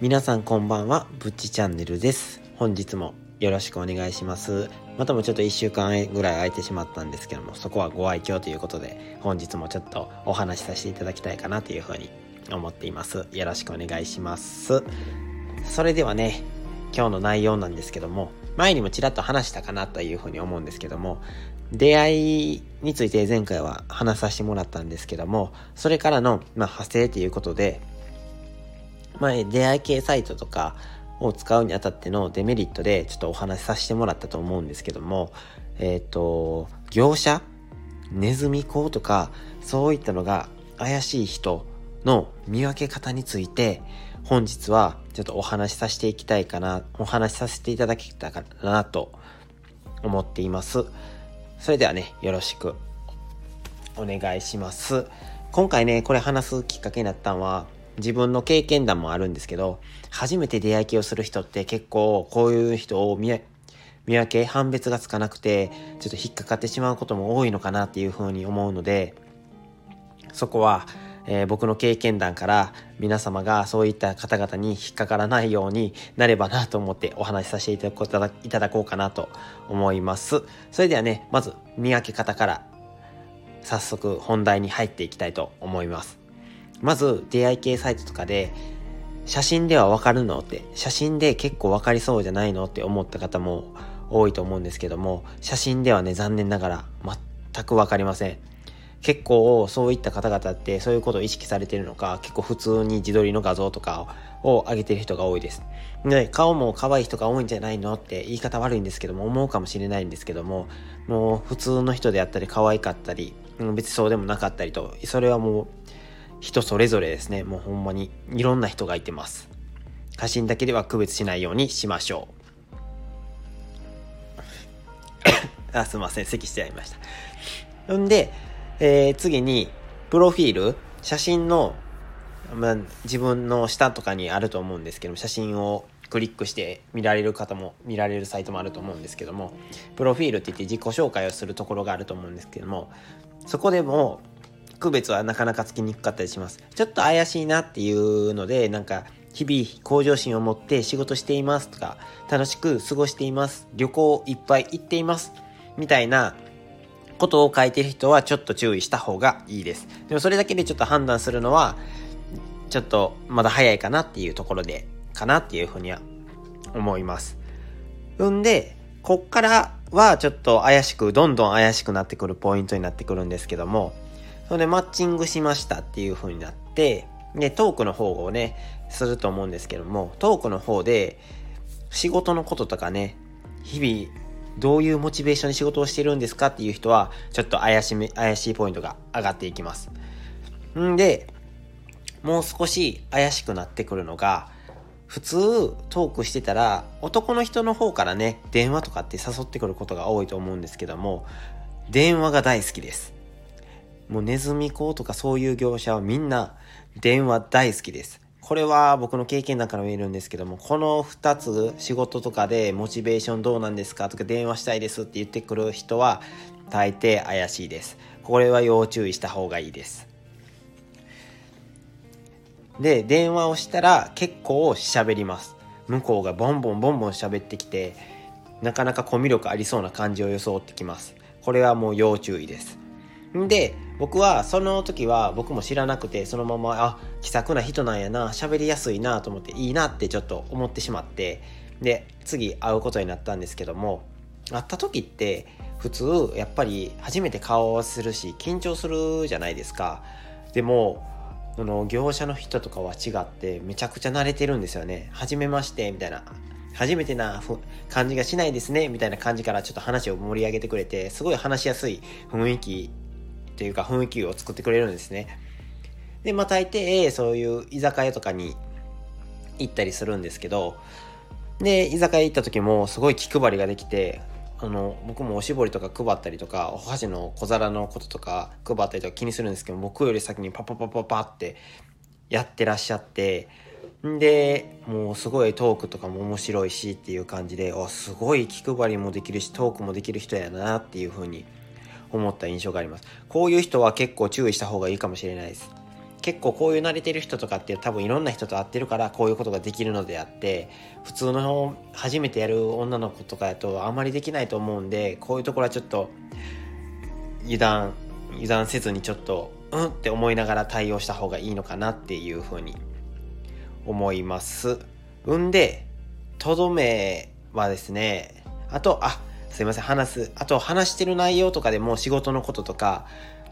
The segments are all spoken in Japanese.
皆さんこんばんは、ぶっちチャンネルです。本日もよろしくお願いします。またもちょっと1週間ぐらい空いてしまったんですけども、そこはご愛嬌ということで、本日もちょっとお話しさせていただきたいかなというふうに思っています。よろしくお願いします。それではね、今日の内容なんですけども、前にもちらっと話したかなというふうに思うんですけども、出会いについて前回は話させてもらったんですけども、それからの、まあ、派生ということで、まあ、出会い系サイトとかを使うにあたってのデメリットでちょっとお話しさせてもらったと思うんですけども、えっ、ー、と、業者ネズミ講とか、そういったのが怪しい人の見分け方について、本日はちょっとお話しさせていきたいかな、お話しさせていただけたかなと思っています。それではね、よろしくお願いします。今回ね、これ話すきっかけになったのは、自分の経験談もあるんですけど、初めて出会い系をする人って結構こういう人を見見分け、判別がつかなくて、ちょっと引っかかってしまうことも多いのかなっていうふうに思うので、そこは、えー、僕の経験談から皆様がそういった方々に引っかからないようになればなと思ってお話しさせていただいただこうかなと思います。それではね、まず見分け方から早速本題に入っていきたいと思います。まず出会い系サイトとかで写真ではわかるのって写真で結構わかりそうじゃないのって思った方も多いと思うんですけども写真ではね残念ながら全くわかりません。結構そういった方々ってそういうことを意識されてるのか結構普通に自撮りの画像とかを上げてる人が多いです。で顔も可愛い人が多いんじゃないのって言い方悪いんですけども思うかもしれないんですけどももう普通の人であったり可愛かったり別にそうでもなかったりとそれはもう人それぞれですね。もうほんまにいろんな人がいてます。写真だけでは区別しないようにしましょう。あ、すいません。咳しちゃいました。んで、えー、次に、プロフィール、写真の、まあ、自分の下とかにあると思うんですけども、写真をクリックして見られる方も、見られるサイトもあると思うんですけども、プロフィールって言って自己紹介をするところがあると思うんですけども、そこでも、区別はなかなかつきにくかったりします。ちょっと怪しいなっていうので、なんか、日々向上心を持って仕事していますとか、楽しく過ごしています、旅行いっぱい行っています、みたいなことを書いてる人はちょっと注意した方がいいです。でもそれだけでちょっと判断するのは、ちょっとまだ早いかなっていうところで、かなっていうふうには思いますう。んで、こっからはちょっと怪しく、どんどん怪しくなってくるポイントになってくるんですけども、それでマッチングしましたっていう風になって、で、トークの方をね、すると思うんですけども、トークの方で、仕事のこととかね、日々、どういうモチベーションで仕事をしてるんですかっていう人は、ちょっと怪しめ、怪しいポイントが上がっていきます。んで、もう少し怪しくなってくるのが、普通トークしてたら男の人の方からね電話とかって誘ってくることが多いと思うんですけども電話が大好きですもうネズミ講とかそういう業者はみんな電話大好きです。これは僕の経験だから見えるんですけども、この2つ仕事とかでモチベーションどうなんですかとか電話したいですって言ってくる人は大抵怪しいです。これは要注意した方がいいです。で、電話をしたら結構喋ります。向こうがボンボンボンボン喋ってきて、なかなかコミュ力ありそうな感じを装ってきます。これはもう要注意です。んで、僕はその時は僕も知らなくてそのままあ気さくな人なんやな喋りやすいなと思っていいなってちょっと思ってしまってで次会うことになったんですけども会った時って普通やっぱり初めて顔をするし緊張するじゃないですか。でもその業者の人とかは違ってめちゃくちゃ慣れてるんですよね。初めましてみたいな。初めてな感じがしないですねみたいな感じからちょっと話を盛り上げてくれてすごい話しやすい雰囲気というか雰囲気を作ってくれるんですね。で、まあ大抵そういう居酒屋とかに行ったりするんですけど、で、居酒屋行った時もすごい気配りができて、あの、僕もおしぼりとか配ったりとか、お箸の小皿のこととか配ったりとか気にするんですけど、僕より先にパパパパパってやってらっしゃって、んで、もうすごいトークとかも面白いしっていう感じで、あ、すごい気配りもできるし、トークもできる人やなっていう風に思った印象があります。こういう人は結構注意した方がいいかもしれないです。結構こういう慣れてる人とかって多分いろんな人と会ってるからこういうことができるのであって普通の初めてやる女の子とかやとあまりできないと思うんでこういうところはちょっと油断油断せずにちょっとうんって思いながら対応した方がいいのかなっていうふうに思います。んでとどめはですねあとあすいません話すあと話してる内容とかでも仕事のこととか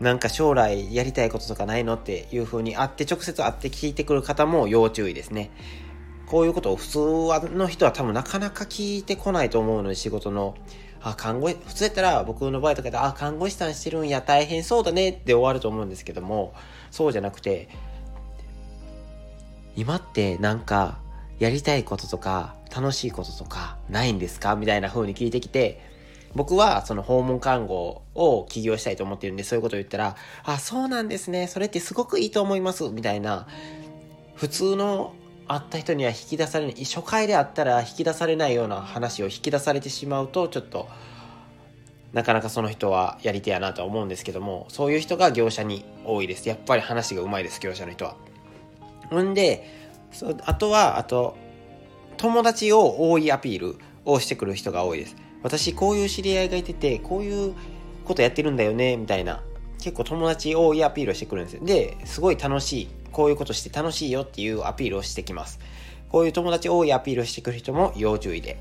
なんか将来やりたいこととかないのっていう風に会って直接会って聞いてくる方も要注意ですね。こういうことを普通の人は多分なかなか聞いてこないと思うので仕事の、あ、看護師、普通やったら僕の場合とかで、あ、看護師さんしてるんや、大変そうだねって終わると思うんですけども、そうじゃなくて、今ってなんかやりたいこととか楽しいこととかないんですか？みたいな風に聞いてきて、僕はその訪問看護を起業したいと思ってるんで、そういうことを言ったら、あ、そうなんですね。それってすごくいいと思います。みたいな、普通の会った人には引き出されない、初回であったら引き出されないような話を引き出されてしまうと、ちょっと、なかなかその人はやり手やなとは思うんですけども、そういう人が業者に多いです。やっぱり話がうまいです、業者の人は。ほんで、あとは、あと、友達を多いアピールをしてくる人が多いです。私こういう知り合いがいてて、こういうことやってるんだよね、みたいな。結構友達多いアピールをしてくるんですよ。で、すごい楽しい。こういうことして楽しいよっていうアピールをしてきます。こういう友達多いアピールをしてくる人も要注意で、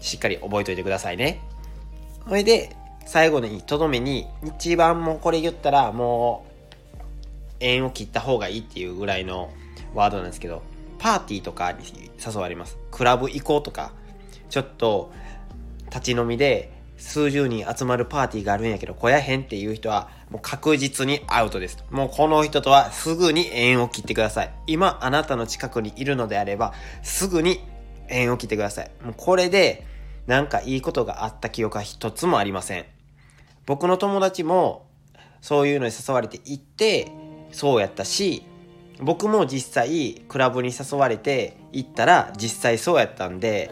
しっかり覚えておいてくださいね。それで、最後にとどめに、一番もうこれ言ったらもう、縁を切った方がいいっていうぐらいのワードなんですけど、パーティーとかに誘われます。クラブ行こうとか、ちょっと立ち飲みで数十人集まるパーティーがあるんやけど来やへんっていう人はもう確実にアウトです。もうこの人とはすぐに縁を切ってください。今あなたの近くにいるのであればすぐに縁を切ってください。もうこれでなんかいいことがあった記憶は一つもありません。僕の友達もそういうのに誘われて行ってそうやったし僕も実際クラブに誘われて行ったら実際そうやったんで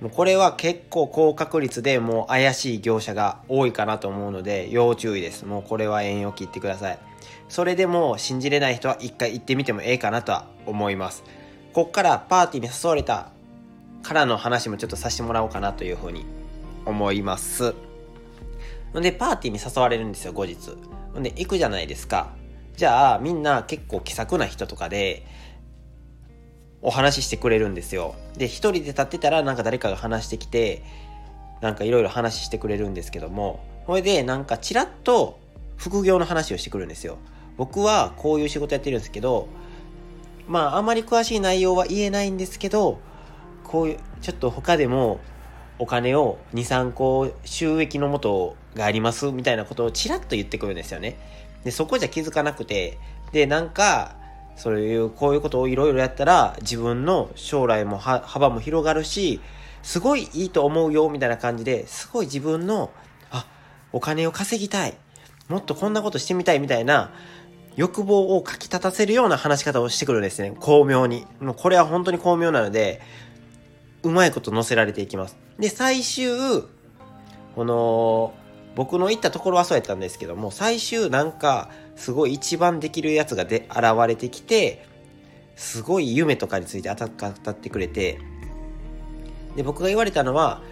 もうこれは結構高確率でもう怪しい業者が多いかなと思うので要注意です。もうこれは縁を切ってください。それでも信じれない人は一回行ってみてもええかなとは思います。こっからパーティーに誘われたからの話もちょっとさせてもらおうかなというふうに思います。で、パーティーに誘われるんですよ、後日。で、行くじゃないですか。じゃあ、みんな結構気さくな人とかで、お話ししてくれるんですよ。で、一人で立ってたらなんか誰かが話してきて、なんかいろいろ話してくれるんですけども、それでなんかちらっと副業の話をしてくるんですよ。僕はこういう仕事やってるんですけど、まああまり詳しい内容は言えないんですけど、こういう、ちょっと他でもお金を2、3個収益のもとがありますみたいなことをちらっと言ってくるんですよね。で、そこじゃ気づかなくて、で、なんか、そういう、こういうことをいろいろやったら、自分の将来も幅も広がるし、すごいいいと思うよ、みたいな感じで、すごい自分の、あ、お金を稼ぎたい。もっとこんなことしてみたいみたいな、欲望をかき立たせるような話し方をしてくるんですね。巧妙に。もうこれは本当に巧妙なので、うまいこと乗せられていきます。で、最終、この、僕の行ったところはそうやったんですけども、最終なんか、すごい一番できるやつがで現れてきて、すごい夢とかについて当たってくれて、で、僕が言われたのは、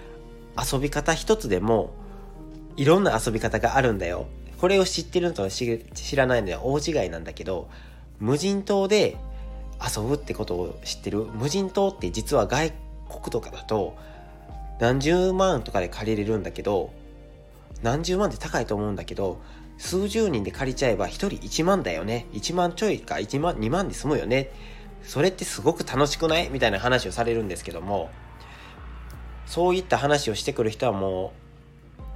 遊び方一つでも、いろんな遊び方があるんだよ。これを知ってるのと知らないのは大違いなんだけど、無人島で遊ぶってことを知ってる無人島って実は外国とかだと何十万とかで借りれるんだけど何十万って高いと思うんだけど、数十人で借りちゃえば1人1万だよね。1万ちょいか1万、2万で済むよね。それってすごく楽しくない？みたいな話をされるんですけども、そういった話をしてくる人はも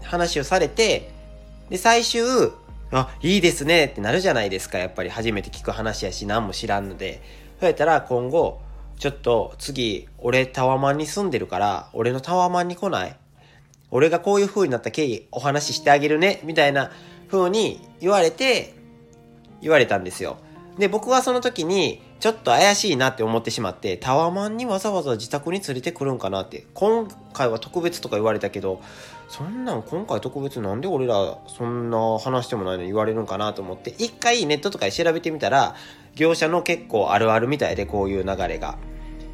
う、話をされて、で、最終、あ、いいですねってなるじゃないですか。やっぱり初めて聞く話やし、何も知らんので。そうやったら今後、ちょっと次、俺タワマンに住んでるから、俺のタワマンに来ない？俺がこういう風になった経緯お話ししてあげるね、みたいな風に言われて、言われたんですよ。で、僕はその時に、ちょっと怪しいなって思ってしまって、タワマンにわざわざ自宅に連れてくるんかなって、今回は特別とか言われたけど、そんなん今回特別なんで俺らそんな話してもないのに言われるんかなと思って一回ネットとかで調べてみたら業者の結構あるあるみたいでこういう流れが。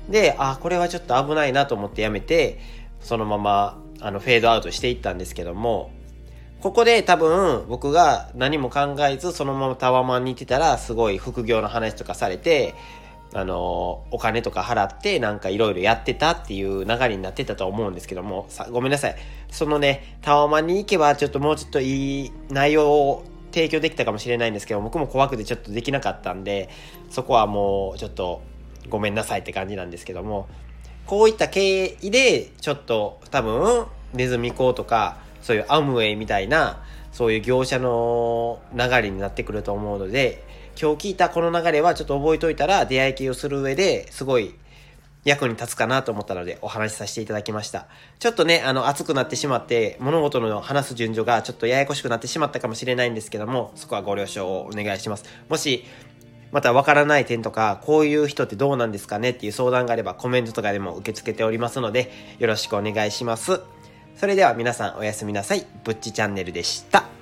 で、あ、これはちょっと危ないなと思ってやめてそのままあのフェードアウトしていったんですけどもここで多分僕が何も考えずそのままタワマンに行ってたらすごい副業の話とかされてあの、お金とか払ってなんかいろいろやってたっていう流れになってたと思うんですけども、さ、ごめんなさい。そのね、タワマンに行けばちょっともうちょっといい内容を提供できたかもしれないんですけど、僕も怖くてちょっとできなかったんで、そこはもうちょっとごめんなさいって感じなんですけども、こういった経緯でちょっと多分ネズミ講とかそういうアムウェイみたいなそういう業者の流れになってくると思うので今日聞いたこの流れはちょっと覚えといたら出会い系をする上ですごい役に立つかなと思ったのでお話しさせていただきました。ちょっとね、あの、熱くなってしまって、物事の話す順序がちょっとややこしくなってしまったかもしれないんですけども、そこはご了承をお願いします。もし、またわからない点とか、こういう人ってどうなんですかねっていう相談があればコメントとかでも受け付けておりますので、よろしくお願いします。それでは皆さんおやすみなさい。ぶっちチャンネルでした。